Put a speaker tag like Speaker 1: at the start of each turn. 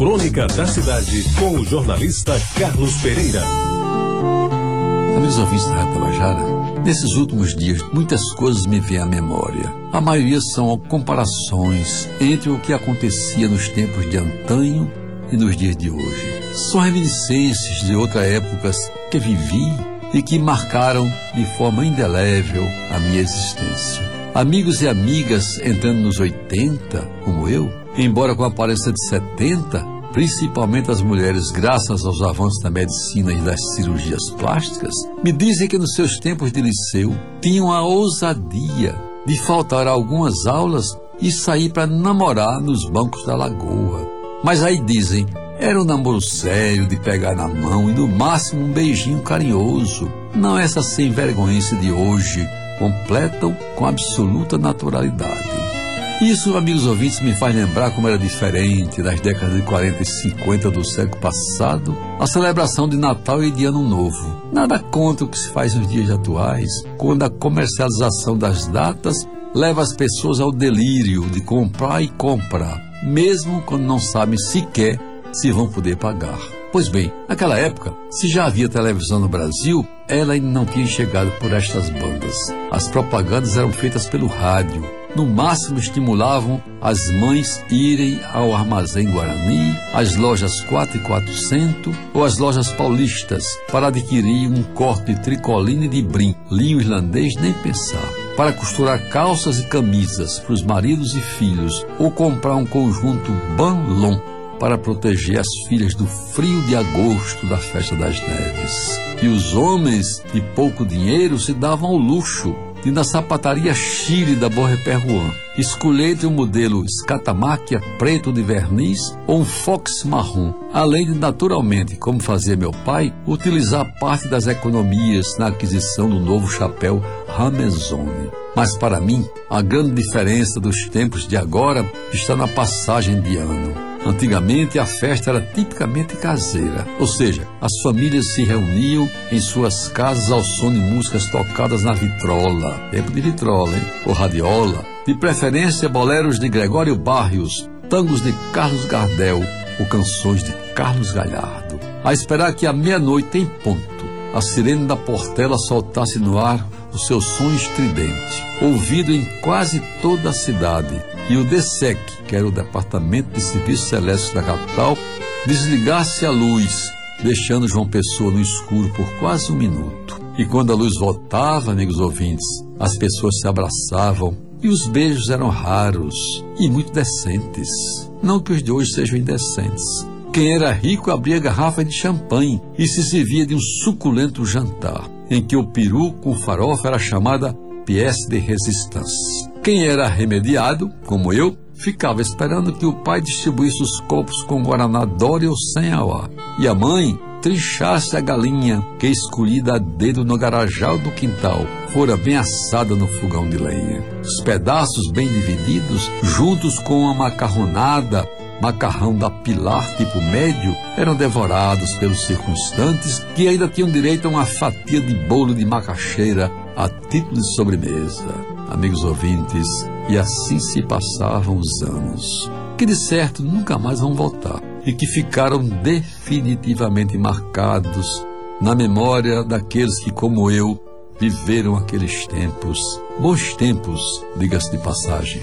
Speaker 1: Crônica da Cidade, com o jornalista Carlos Pereira.
Speaker 2: Amigos ouvintes da Tabajara, nesses últimos dias muitas coisas me vêm à memória. A maioria são comparações entre o que acontecia nos tempos de antanho e nos dias de hoje. São reminiscências de outras épocas que vivi e que marcaram de forma indelével a minha existência. Amigos e amigas entrando nos 80, como eu, embora com aparência de 70, principalmente as mulheres, graças aos avanços da medicina e das cirurgias plásticas, me dizem que nos seus tempos de liceu tinham a ousadia de faltar algumas aulas e sair para namorar nos bancos da lagoa. Mas aí dizem, era um namoro sério de pegar na mão e no máximo um beijinho carinhoso. Não essa sem vergonha de hoje completam com absoluta naturalidade. Isso, amigos ouvintes, me faz lembrar como era diferente nas décadas de 40 e 50 do século passado a celebração de Natal e de Ano Novo. Nada contra o que se faz nos dias atuais, quando a comercialização das datas leva as pessoas ao delírio de comprar e comprar, mesmo quando não sabem sequer se vão poder pagar. Pois bem, naquela época, se já havia televisão no Brasil, ela ainda não tinha chegado por estas bandas. As propagandas eram feitas pelo rádio. No máximo estimulavam as mães irem ao Armazém Guarani, às lojas 4 e 400 ou às lojas paulistas para adquirir um corte tricoline de brim, linho irlandês nem pensar para costurar calças e camisas para os maridos e filhos ou comprar um conjunto Banlon para proteger as filhas do frio de agosto da festa das neves. E os homens de pouco dinheiro se davam ao luxo de na sapataria Chile da Borreperruan escolher entre um modelo escatamáquia preto de verniz ou um fox marrom, além de naturalmente, como fazia meu pai, utilizar parte das economias na aquisição do novo chapéu Ramezone. Mas para mim, a grande diferença dos tempos de agora está na passagem de ano. Antigamente a festa era tipicamente caseira, ou seja, as famílias se reuniam em suas casas ao som de músicas tocadas na vitrola, tempo de vitrola, hein? ou radiola, de preferência boleros de Gregório Barrios, tangos de Carlos Gardel ou canções de Carlos Galhardo. A esperar que à meia-noite em ponto a sirene da portela soltasse no ar o seu som estridente, ouvido em quase toda a cidade, e o DSEC, que era o Departamento de Serviços Celestes da capital, desligasse a luz, deixando João Pessoa no escuro por quase um minuto. E quando a luz voltava, amigos ouvintes, as pessoas se abraçavam e os beijos eram raros e muito decentes. Não que os de hoje sejam indecentes. Quem era rico abria garrafa de champanhe e se servia de um suculento jantar, em que o peru com farofa era chamada pièce de résistance. Quem era remediado, como eu, ficava esperando que o pai distribuísse os copos com guaraná Dória ou sem auá. E a mãe trinchasse a galinha que escolhida a dedo no garajal do quintal fora bem assada no fogão de lenha. Os pedaços bem divididos, juntos com uma macarronada, macarrão da pilar tipo médio, eram devorados pelos circunstantes que ainda tinham direito a uma fatia de bolo de macaxeira a título de sobremesa amigos ouvintes, e assim se passavam os anos, que de certo nunca mais vão voltar e que ficaram definitivamente marcados na memória daqueles que, como eu, viveram aqueles tempos, bons tempos, diga-se de passagem.